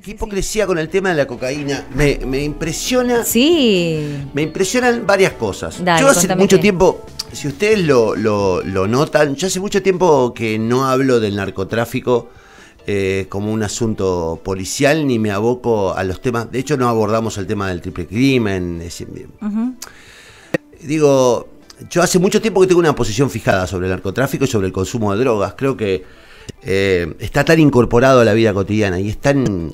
qué hipocresía con el tema de la cocaína. Me, me impresiona. Sí. Me impresionan varias cosas. Dale, yo hace mucho qué. tiempo, si ustedes lo, lo- lo notan, yo hace mucho tiempo que no hablo del narcotráfico eh, como un asunto policial, ni me aboco a los temas. De hecho, no abordamos el tema del triple crimen. Ujú. Digo, yo hace mucho tiempo que tengo una posición fijada sobre el narcotráfico y sobre el consumo de drogas. Creo que eh, está tan incorporado a la vida cotidiana y, es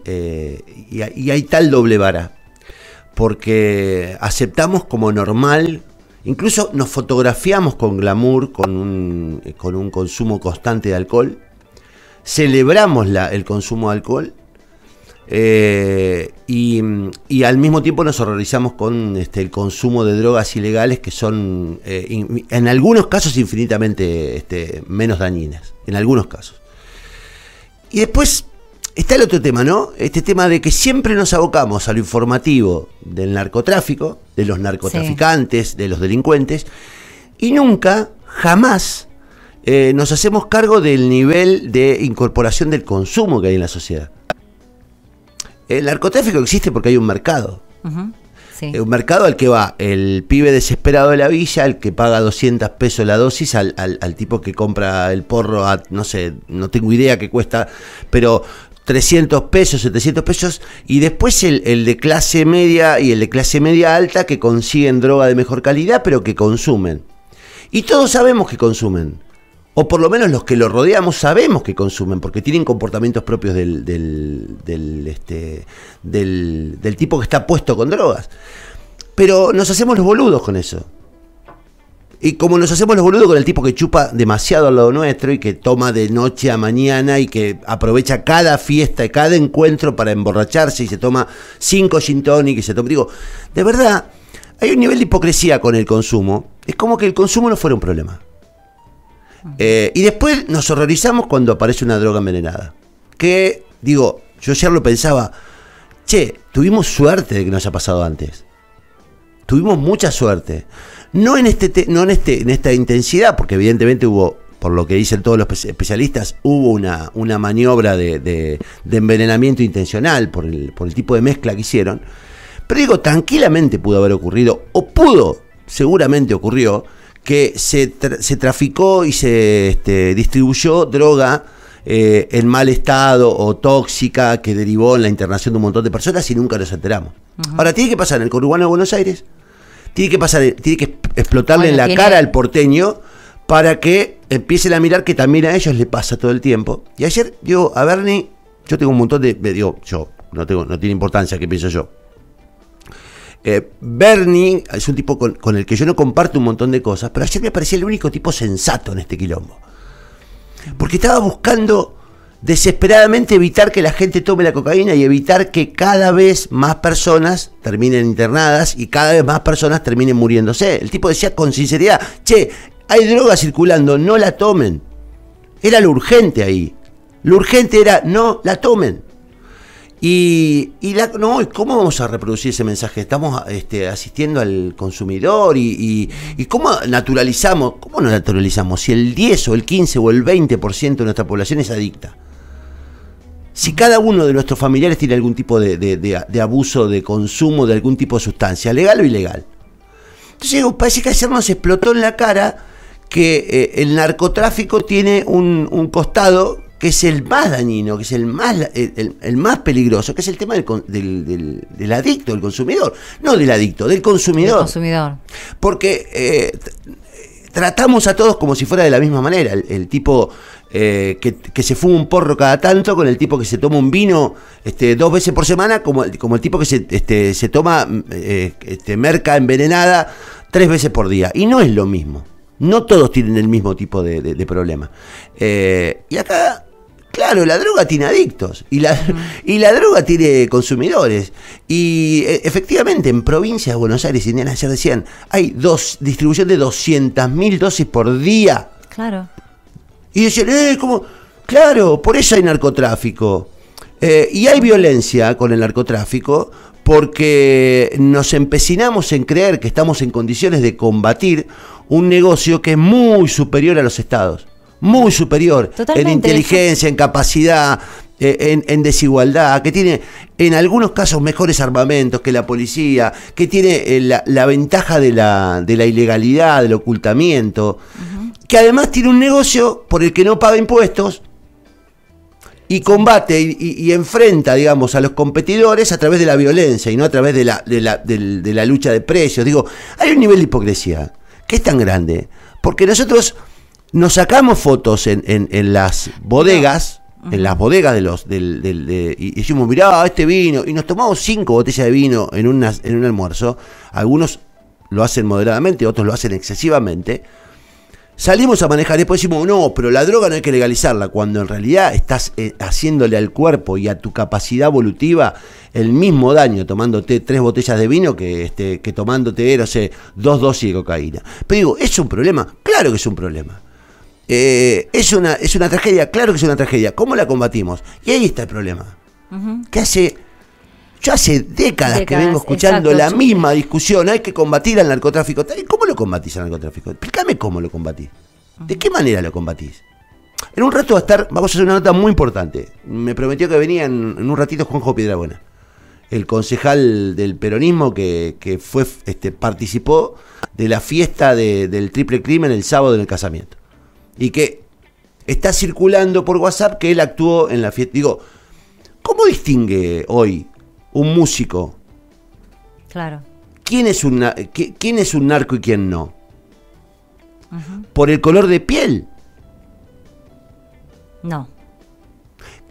eh, y, hay- tal doble vara. Porque aceptamos como normal, incluso nos fotografiamos con glamour, con un, con un consumo constante de alcohol. Celebramos la- el consumo de alcohol eh, y, y al mismo tiempo nos horrorizamos con este, el consumo de drogas ilegales que son eh, en algunos casos infinitamente este, menos dañinas, en algunos casos. Y después está el otro tema, ¿no? Este tema de que siempre nos abocamos a lo informativo del narcotráfico, de los narcotraficantes, de los delincuentes, y nunca, jamás, eh, nos hacemos cargo del nivel de incorporación del consumo que hay en la sociedad. El narcotráfico existe porque hay un mercado. Ujú. Sí. Eh, Un mercado al que va el pibe desesperado de la villa, el que paga 200 pesos la dosis, al, tipo que compra el porro a, no sé, no tengo idea qué cuesta, pero 300 pesos, 700 pesos, y después el de clase media y el de clase media alta que consiguen droga de mejor calidad, pero que consumen. Y todos sabemos que consumen. O por lo menos los que lo rodeamos sabemos que consumen, porque tienen comportamientos propios este, del, del tipo que está puesto con drogas. Pero nos hacemos los boludos con eso. Y como nos hacemos los boludos con el tipo que chupa demasiado al lado nuestro y que toma de noche a mañana y que aprovecha cada fiesta y cada encuentro para emborracharse y se toma cinco gin tonic y se toma... Digo, de verdad, hay un nivel de hipocresía con el consumo. Es como que el consumo no fuera un problema. Eh, y después nos horrorizamos cuando aparece una droga envenenada. Que, digo, yo ayer lo pensaba, che, tuvimos suerte de que nos haya pasado antes. Tuvimos mucha suerte. No en este, te- no en este, en esta intensidad, porque evidentemente hubo, por lo que dicen todos los espe- especialistas, hubo una, una maniobra de, de- de envenenamiento intencional por el, por el tipo de mezcla que hicieron. Pero digo, tranquilamente pudo haber ocurrido, o pudo, seguramente ocurrió, que se, tra- se traficó y se este, distribuyó droga eh, en mal estado o tóxica que derivó en la internación de un montón de personas y nunca nos enteramos. Ahora, tiene que pasar en el conurbano de Buenos Aires, tiene que pasar, tiene que explotarle Bueno, en la tiene- cara al porteño para que empiecen a mirar que también a ellos le pasa todo el tiempo. Y ayer, digo, a Bernie, yo tengo un montón de, de- digo, yo, no tengo, no tiene importancia qué pienso yo. Eh, Bernie es un tipo con, con el que yo no comparto un montón de cosas, pero ayer me parecía el único tipo sensato en este quilombo. Porque estaba buscando desesperadamente evitar que la gente tome la cocaína y evitar que cada vez más personas terminen internadas y cada vez más personas terminen muriéndose. El tipo decía con sinceridad, che, hay droga circulando, no la tomen. Era lo urgente ahí. Lo urgente era, no la tomen. Y, y la, no, ¿y ¿cómo vamos a reproducir ese mensaje? Estamos este, asistiendo al consumidor y, cómo naturalizamos, ¿cómo nos naturalizamos? Si el 10 o el 15 o el 20% de nuestra población es adicta. Si cada uno de nuestros familiares tiene algún tipo de, abuso, de consumo de algún tipo de sustancia, legal o ilegal. Entonces parece que ayer nos explotó en la cara que eh, el narcotráfico tiene un costado que es el más dañino, que es el más, el, el- el más peligroso, que es el tema del, del- del- del adicto, del consumidor. No del adicto, del El consumidor. consumidor. Porque eh, tratamos a todos como si fuera de la misma manera. El, el tipo eh, que, que se fuma un porro cada tanto, con el tipo que se toma un vino este, dos veces por semana, como, el- como el tipo que se, este, se toma eh, este, merca envenenada tres veces por día. Y no es lo mismo. No todos tienen el mismo tipo de, de- de problema. Eh, y acá, claro, la droga tiene adictos y la, y la droga tiene consumidores. Y eh, efectivamente, en provincias de Buenos Aires y Indiana ayer decían, hay dos, distribución de 200.000 dosis por día. Claro. Y decían, eh, ¿cómo? Claro, por eso hay narcotráfico. Eh, y hay violencia con el narcotráfico porque nos empecinamos en creer que estamos en condiciones de combatir un negocio que es muy superior a los estados. Muy superior en inteligencia, en capacidad. eh, en, en desigualdad, que tiene en algunos casos mejores armamentos que la policía, que tiene eh, la, la ventaja de la, de la ilegalidad, del ocultamiento, que además tiene un negocio por el que no paga impuestos y combate y, y- y enfrenta, digamos, a los competidores a través de la violencia y no a través de la, de la, del- de la lucha de precios. Digo, hay un nivel de hipocresía que es tan grande, porque nosotros nos sacamos fotos en, en- en las bodegas, en las bodegas de los, del, del- de- y y decimos, mirá, este vino, y nos tomamos cinco botellas de vino en, una- en un almuerzo, algunos lo hacen moderadamente, otros lo hacen excesivamente, Salimos a manejar, después decimos, no, pero la droga no hay que legalizarla, cuando en realidad estás eh, haciéndole al cuerpo y a tu capacidad evolutiva el mismo daño tomándote tres botellas de vino que, este, que tomándote, no sé, dos dosis de cocaína. Pero digo, ¿es un problema? Claro que es un problema. Eh, ¿es, una, ¿Es una tragedia? Claro que es una tragedia. ¿Cómo la combatimos? Y ahí está el problema. Que hace... Yo hace décadas, que vengo escuchando exacto. la misma discusión, hay que combatir al narcotráfico. ¿Y ¿Cómo lo combatís al narcotráfico? Explícame cómo lo combatís. ¿De qué manera lo combatís? En un rato va a estar, vamos a hacer una nota muy importante. Me prometió que venía en, en un ratito Juanjo Piedrabuena, el concejal del peronismo que, que fue, este, participó de la fiesta de- del triple crimen el sábado en el casamiento. Y que está circulando por WhatsApp que él actuó en la fiesta. Digo, ¿cómo distingue hoy un músico Claro. quién es un, quién es un narco y quién no? Por el color de piel. No.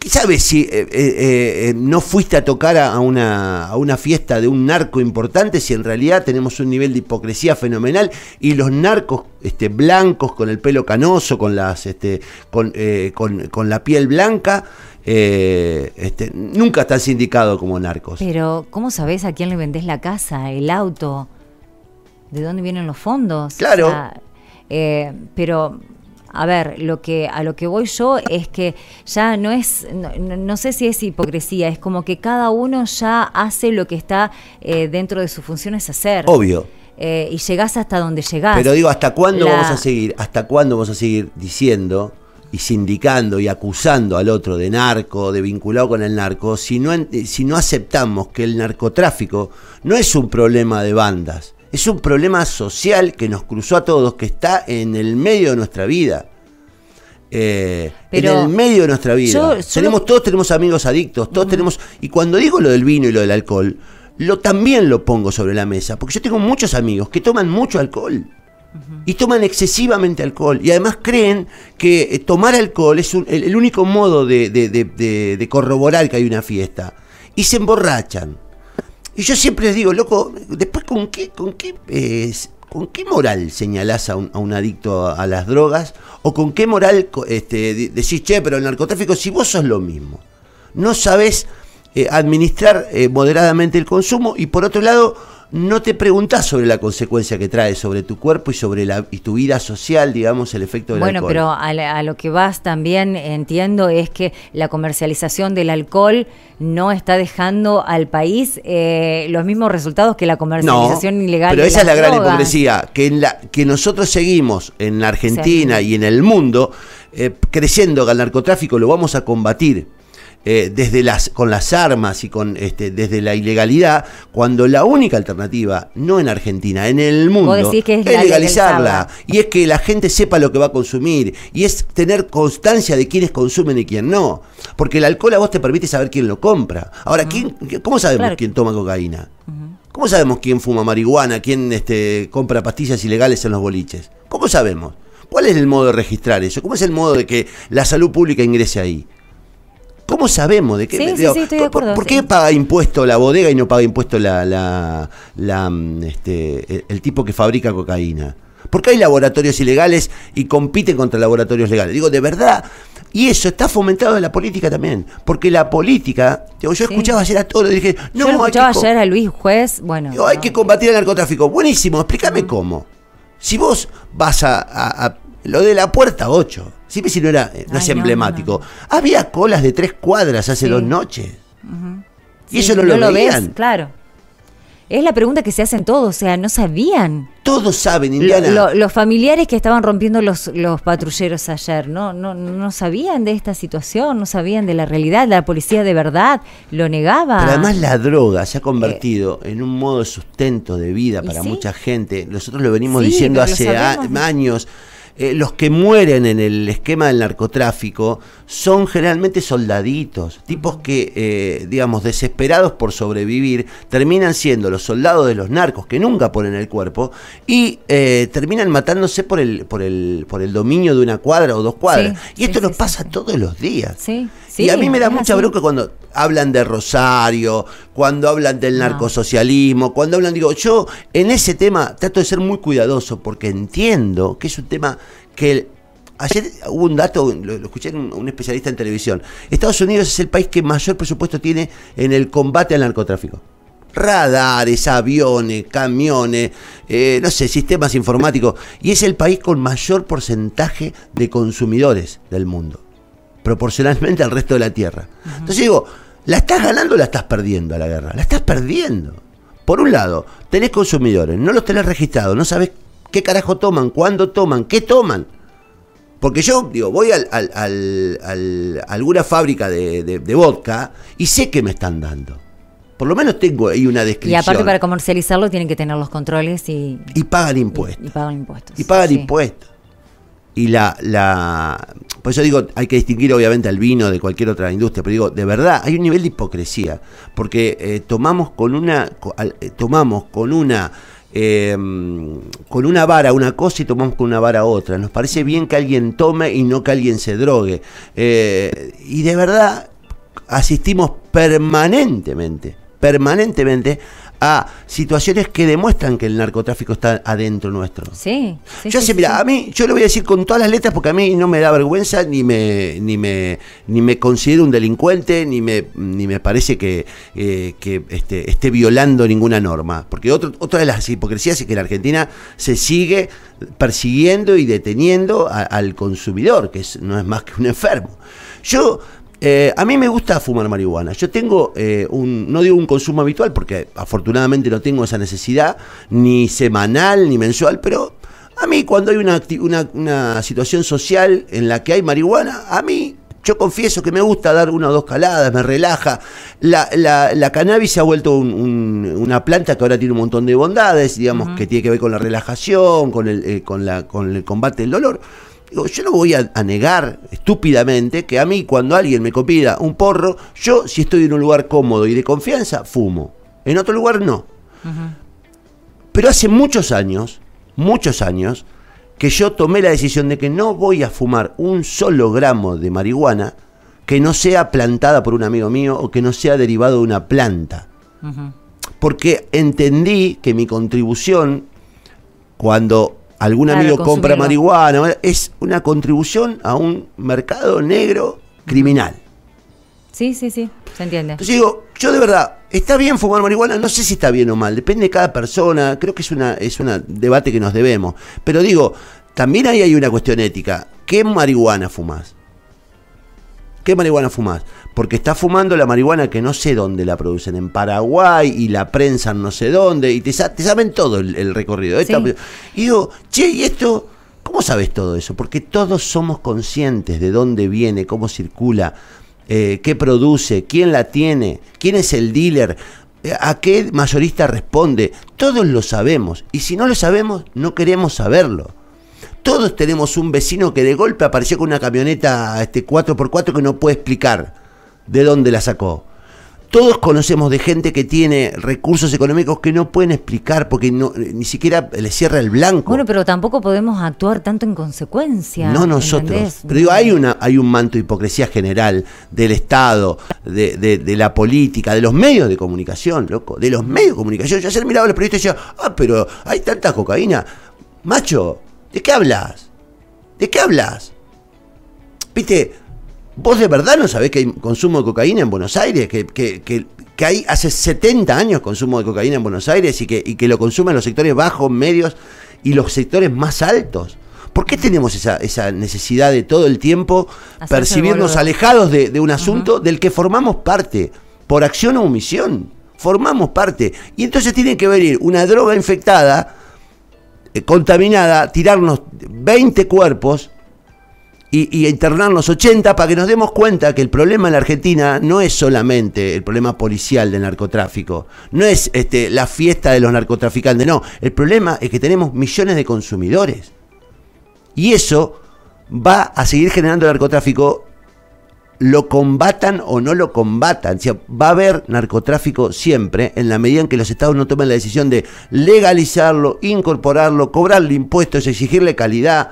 ¿Qué sabes si eh, eh, eh, no fuiste a tocar a a una, a una fiesta de un narco importante si en realidad tenemos un nivel de hipocresía fenomenal y los narcos este, blancos con el pelo canoso, con, las, este, con, eh, con, con la piel blanca, eh, este, nunca están sindicados como narcos? Pero, ¿cómo sabés a quién le vendés la casa, el auto? ¿De dónde vienen los fondos? Claro. eh, pero, a ver, lo que, a lo que voy yo es que ya no es, no, no- sé si es hipocresía, es como que cada uno ya hace lo que está eh, dentro de sus funciones hacer. Obvio. Eh, y llegás hasta donde llegás. Pero digo, ¿hasta cuándo La- vamos a seguir? ¿Hasta cuándo vamos a seguir diciendo y sindicando y acusando al otro de narco, de vinculado con el narco, si no, si no aceptamos que el narcotráfico no es un problema de bandas, es un problema social que nos cruzó a todos, que está en el medio de nuestra vida. Eh, Pero en el medio de nuestra vida. yo- yo tenemos, lo- todos tenemos amigos adictos, todos tenemos. Y cuando digo lo del vino y lo del alcohol, lo también lo pongo sobre la mesa. Porque yo tengo muchos amigos que toman mucho alcohol. Y toman excesivamente alcohol. Y además creen que eh, tomar alcohol es un- el, el único modo de, de- de- de- de corroborar que hay una fiesta. Y se emborrachan. Y yo siempre les digo, loco, después con qué, con qué, eh, con qué moral señalás a un, adicto a, las drogas o con qué moral este, de- decís, che, pero el narcotráfico, si vos sos lo mismo, no sabés eh, administrar eh, moderadamente el consumo y por otro lado no te preguntás sobre la consecuencia que trae sobre tu cuerpo y sobre la, y tu vida social, digamos, el efecto del Bueno, alcohol. pero a, la- a lo que vas también entiendo es que la comercialización del alcohol no está dejando al país eh, los mismos resultados que la comercialización ilegal. Pero de esa es la gran hipocresía, que, en la, que nosotros seguimos en la Argentina Sí. y en el mundo eh, creciendo que al narcotráfico lo vamos a combatir. Eh, desde las con las armas y con este desde la ilegalidad cuando la única alternativa no en Argentina en el mundo es la legalizarla y es que la gente sepa lo que va a consumir y es tener constancia de quiénes consumen y quién no porque el alcohol a vos te permite saber quién lo compra ahora quién cómo sabemos Claro. quién toma cocaína ¿Cómo sabemos quién fuma marihuana, quién este, compra pastillas ilegales en los boliches? ¿Cómo sabemos? ¿Cuál es el modo de registrar eso? ¿Cómo es el modo de que la salud pública ingrese ahí? ¿Cómo sabemos de qué? Sí, sí, digo, sí, estoy de ¿por- acuerdo, ¿Por, sí. qué paga impuesto la bodega y no paga impuesto la, la, la, mm, este, el, el tipo que fabrica cocaína? ¿Por qué hay laboratorios ilegales y compiten contra laboratorios legales? Digo, de verdad. Y eso está fomentado en la política también. Porque la política, digo, yo Sí. escuchaba ayer a todos, dije, no, Yo escuchaba ayer a Luis Juez, bueno. Digo, hay que combatir el narcotráfico. Buenísimo, explícame cómo. Si vos vas a, a- a- lo de la puerta 8, si si no era, no Ay, es no, emblemático. Había colas de tres cuadras hace Sí. dos noches. Y Sí, eso no, lo ves, veían. claro. es la pregunta que se hacen todos, o sea, no sabían. Todos saben, Indiana. los familiares que estaban rompiendo los, los patrulleros ayer, ¿no? No, no sabían de esta situación, no sabían de la realidad, la policía de verdad lo negaba. Pero además la droga se ha convertido en un modo de sustento de vida para mucha gente. Nosotros lo venimos diciendo hace años. Eh, los que mueren en el esquema del narcotráfico son generalmente soldaditos, tipos que, eh, digamos, desesperados por sobrevivir, terminan siendo los soldados de los narcos que nunca ponen el cuerpo y eh, terminan matándose por el, por, el, por el dominio de una cuadra o dos cuadras. y esto nos pasa todos los días. Y a mí me da mucha bronca cuando hablan de Rosario, cuando hablan del narcosocialismo, cuando hablan, digo, yo en ese tema trato de ser muy cuidadoso porque entiendo que es un tema que ayer hubo un dato, lo, escuché en un, especialista en televisión, Estados Unidos es el país que mayor presupuesto tiene en el combate al narcotráfico. Radares, aviones, camiones, eh, no sé, sistemas informáticos. Y es el país con mayor porcentaje de consumidores del mundo proporcionalmente al resto de la Tierra. Entonces digo, ¿la estás ganando o la estás perdiendo a la guerra? La estás perdiendo. Por un lado, tenés consumidores, no los tenés registrados, no sabes qué carajo toman, cuándo toman, qué toman. Porque yo, digo, voy al, a alguna fábrica de, vodka y sé qué me están dando. Por lo menos tengo ahí una descripción. Y aparte para comercializarlo tienen que tener los controles y... Y pagan impuestos. Y, pagan impuestos. Y pagan impuestos. Y la, la, por eso digo, hay que distinguir obviamente al vino de cualquier otra industria, pero digo, de verdad, hay un nivel de hipocresía, porque eh, tomamos con una, eh, tomamos con una, em, con una vara una cosa y tomamos con una vara otra. Nos parece bien que alguien tome y no que alguien se drogue. Eh, y de verdad asistimos permanentemente, permanentemente a situaciones que demuestran que el narcotráfico está adentro nuestro. Sí. yo sé, mira, a mí, yo lo voy a decir con todas las letras porque a mí no me da vergüenza, ni me, ni me, ni me considero un delincuente, ni me, ni me parece que, eh, que este, esté violando ninguna norma. Porque otro, otra de las hipocresías es que en Argentina se sigue persiguiendo y deteniendo al consumidor, que no es más que un enfermo. Yo eh, a mí me gusta fumar marihuana. Yo tengo eh, un, no digo un consumo habitual, porque afortunadamente no tengo esa necesidad, ni semanal, ni mensual, pero a mí cuando hay una, una, situación social en la que hay marihuana, a mí yo confieso que me gusta dar una o dos caladas, me relaja. La, la, cannabis se ha vuelto una planta que ahora tiene un montón de bondades, digamos, que tiene que ver con la relajación, con el, eh, con la, con el combate del dolor yo no voy a, negar estúpidamente que a mí cuando alguien me copida un porro, yo si estoy en un lugar cómodo y de confianza, fumo. En otro lugar no. Pero hace muchos años, muchos años, que yo tomé la decisión de que no voy a fumar un solo gramo de marihuana que no sea plantada por un amigo mío o que no sea derivado de una planta. Porque entendí que mi contribución, cuando algún amigo compra marihuana, es una contribución a un mercado negro criminal. Sí, sí, sí, se entiende. Entonces digo, yo de verdad, ¿está bien fumar marihuana? No sé si está bien o mal, depende de cada persona, creo que es una es un debate que nos debemos. Pero digo, también ahí hay una cuestión ética. ¿Qué marihuana fumas? ¿Qué marihuana fumas? porque está fumando la marihuana que no sé dónde la producen, en Paraguay y la prensa no sé dónde, y te, saben todo el, recorrido. Y digo, che, ¿y esto? ¿Cómo sabes todo eso? Porque todos somos conscientes de dónde viene, cómo circula, eh, qué produce, quién la tiene, quién es el dealer, eh, a qué mayorista responde. Todos lo sabemos. Y si no lo sabemos, no queremos saberlo. Todos tenemos un vecino que de golpe apareció con una camioneta este, 4x4 que no puede explicar de dónde la sacó. Todos conocemos de gente que tiene recursos económicos que no pueden explicar porque no, ni siquiera le cierra el blanco. Bueno, pero tampoco podemos actuar tanto en consecuencia. No nosotros. Pero digo, hay, una, hay un manto de hipocresía general del Estado, de, de, la política, de los medios de comunicación, loco. De los medios de comunicación. Yo ayer miraba a los periodistas y decía, ah, pero hay tanta cocaína. Macho, ¿de qué hablas? ¿De qué hablas? Viste, ¿Vos de verdad no sabés que hay consumo de cocaína en Buenos Aires? Que, que, hay hace 70 años consumo de cocaína en Buenos Aires y que, y que lo consumen los sectores bajos, medios y los sectores más altos. ¿Por qué tenemos esa, esa necesidad de todo el tiempo percibirnos alejados de, un asunto del que formamos parte, por acción o omisión? formamos parte. Y entonces tiene que venir una droga infectada, eh, contaminada, tirarnos 20 cuerpos y, internarnos 80 para que nos demos cuenta que el problema en la Argentina no es solamente el problema policial del narcotráfico, no es este, la fiesta de los narcotraficantes, no, el problema es que tenemos millones de consumidores. Y eso va a seguir generando narcotráfico, lo combatan o no lo combatan. O sea, va a haber narcotráfico siempre en la medida en que los estados no tomen la decisión de legalizarlo, incorporarlo, cobrarle impuestos, exigirle calidad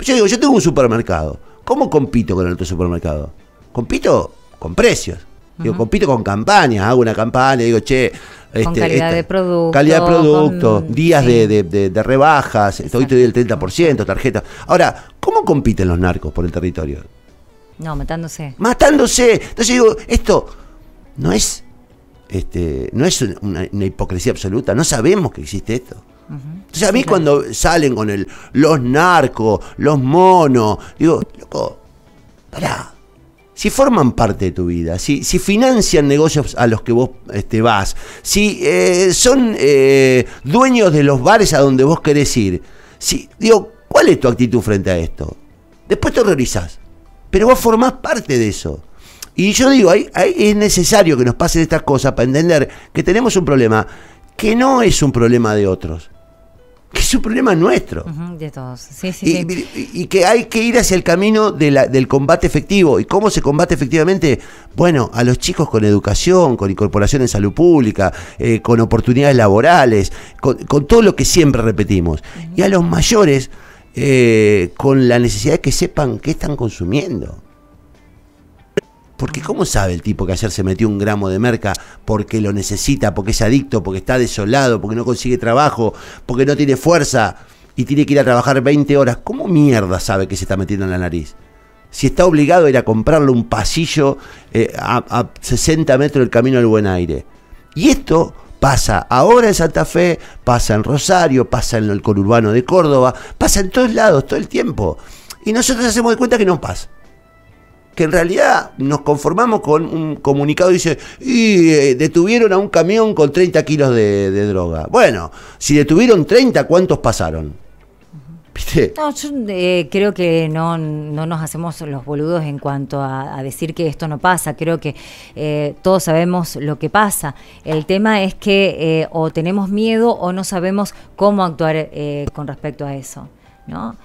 yo digo, yo tengo un supermercado. ¿Cómo compito con el otro supermercado? Compito con precios. Digo, compito con campañas, hago una campaña, digo, che, este, con calidad de producto. Calidad de producto, días de, de, rebajas, hoy te doy el 30%, tarjeta. Ahora, ¿cómo compiten los narcos por el territorio? No, matándose. Matándose. Entonces digo, esto no es, este, no es una hipocresía absoluta, no sabemos que existe esto. Entonces a mí cuando salen con el los narcos, los monos, digo, loco, pará. Si forman parte de tu vida, si, si financian negocios a los que vos este, vas, si eh, son eh, dueños de los bares a donde vos querés ir, si, digo, ¿cuál es tu actitud frente a esto? Después te horrorizás, pero vos formás parte de eso. Y yo digo, es necesario que nos pasen estas cosas para entender que tenemos un problema que no es un problema de otros que es un problema nuestro. de todos. Sí, sí, y, y, que hay que ir hacia el camino de la, del combate efectivo. ¿Y cómo se combate efectivamente? Bueno, a los chicos con educación, con incorporación en salud pública, eh, con oportunidades laborales, con, todo lo que siempre repetimos. Y a los mayores, eh, con la necesidad de que sepan qué están consumiendo. Porque ¿cómo sabe el tipo que ayer se metió un gramo de merca porque lo necesita, porque es adicto, porque está desolado, porque no consigue trabajo, porque no tiene fuerza y tiene que ir a trabajar 20 horas? ¿Cómo mierda sabe que se está metiendo en la nariz? Si está obligado a ir a comprarle un pasillo eh, a, 60 metros del camino al buen aire. Y esto pasa ahora en Santa Fe, pasa en Rosario, pasa en el conurbano de Córdoba, pasa en todos lados, todo el tiempo. Y nosotros hacemos de cuenta que no pasa que en realidad nos conformamos con un comunicado que dice, y eh, detuvieron a un camión con 30 kilos de, droga. Bueno, si detuvieron 30, ¿cuántos pasaron? No, yo eh, creo que no, no nos hacemos los boludos en cuanto a, decir que esto no pasa. Creo que eh, todos sabemos lo que pasa. El tema es que o tenemos miedo o no sabemos cómo actuar con respecto a eso. ¿no?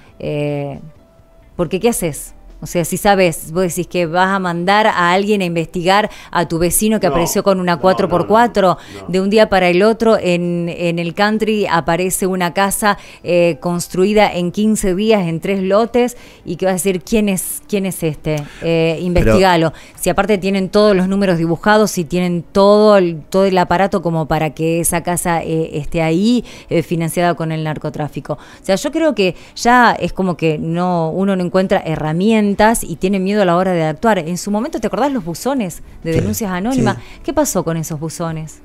porque ¿qué haces? O sea, si sabes, vos decís que vas a mandar a alguien a investigar a tu vecino que apareció con una 4x4, de un día para el otro en, en el country aparece una casa eh, construida en 15 días en tres lotes y que vas a decir, ¿quién es, quién es este? Eh, investigalo. si aparte tienen todos los números dibujados, si tienen todo el, todo el aparato como para que esa casa eh, esté ahí eh, financiada con el narcotráfico. O sea, yo creo que ya es como que no uno no encuentra herramientas y tienen miedo a la hora de actuar. En su momento, ¿te acordás los buzones de denuncias anónimas? ¿Qué pasó con esos buzones?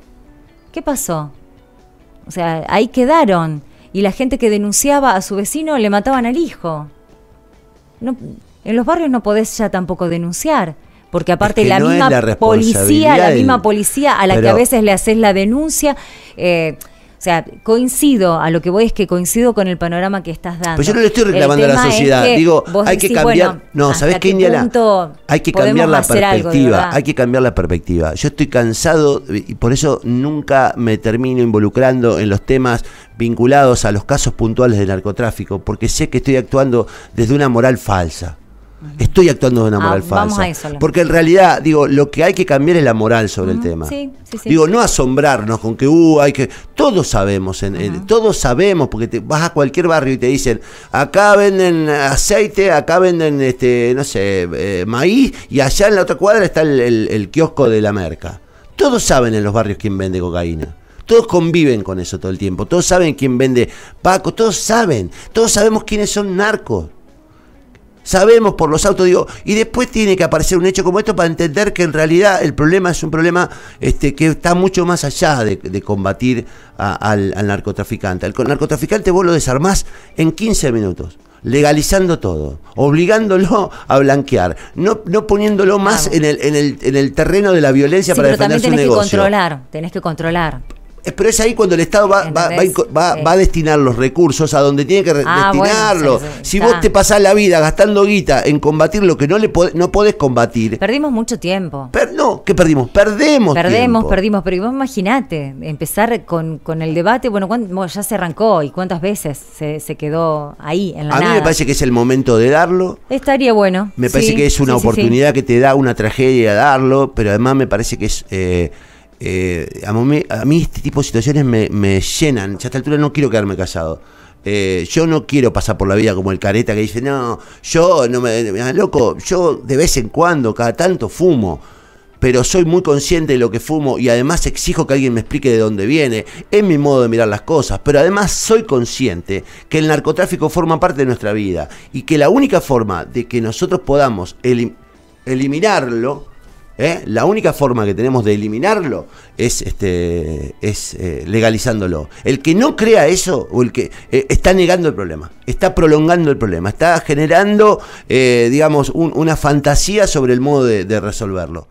¿Qué pasó? O sea, ahí quedaron. Y la gente que denunciaba a su vecino le mataban al hijo. No, en los barrios no podés ya tampoco denunciar porque aparte la misma policía, la misma policía a la que a veces le haces la denuncia, eh, sea, coincido, a lo que voy es que coincido con el panorama que estás dando. Pues yo no le estoy reclamando a la sociedad, digo, hay que cambiar, no, ¿sabes qué, Indiana? Hay que cambiar la perspectiva, hay que cambiar la perspectiva. Yo estoy cansado y por eso nunca me termino involucrando en los temas vinculados a los casos puntuales de narcotráfico, porque sé que estoy actuando desde una moral falsa. Estoy actuando de una ah, moral falsa. porque en realidad, digo, lo que hay que cambiar es la moral sobre el tema. digo, no asombrarnos con que, uh, hay que. Todos sabemos, en, todos sabemos, porque te, vas a cualquier barrio y te dicen, acá venden aceite, acá venden, este no sé, eh, maíz, y allá en la otra cuadra está el, kiosco de la merca. Todos saben en los barrios quién vende cocaína. Todos conviven con eso todo el tiempo. Todos saben quién vende Paco. Todos saben. Todos sabemos quiénes son narcos sabemos por los autos, digo, y después tiene que aparecer un hecho como esto para entender que en realidad el problema es un problema este, que está mucho más allá de, combatir al, narcotraficante. Al narcotraficante vos lo desarmás en 15 minutos. legalizando todo, obligándolo a blanquear, no, no poniéndolo más en, el, en, el, en el terreno de la violencia para defender su negocio. Tenés que controlar, tenés que controlar. Pero es ahí cuando el Estado va, va, va, va, a destinar los recursos a donde tiene que ah, destinarlo. si vos te pasás la vida gastando guita en combatir lo que no le no podés combatir. Perdimos mucho tiempo. no, ¿qué perdimos? Perdemos. Perdemos, perdimos. Pero vos imaginate, empezar con, con el debate, bueno, ya se arrancó y cuántas veces se, se quedó ahí en la A mí me parece que es el momento de darlo. Estaría bueno. Me parece que es una oportunidad que te da una tragedia darlo, pero además me parece que es. Eh, eh, a, mí, este tipo de situaciones me, llenan. Ya a esta altura no quiero quedarme casado. Eh, yo no quiero pasar por la vida como el careta que dice, no, yo no me, loco, yo de vez en cuando, cada tanto fumo, pero soy muy consciente de lo que fumo y además exijo que alguien me explique de dónde viene. Es mi modo de mirar las cosas, pero además soy consciente que el narcotráfico forma parte de nuestra vida y que la única forma de que nosotros podamos eliminarlo ¿Eh? La única forma que tenemos de eliminarlo es, este, es eh, legalizándolo. El que no crea eso, o el que eh, está negando el problema, está prolongando el problema, está generando, digamos, una fantasía sobre el modo de resolverlo.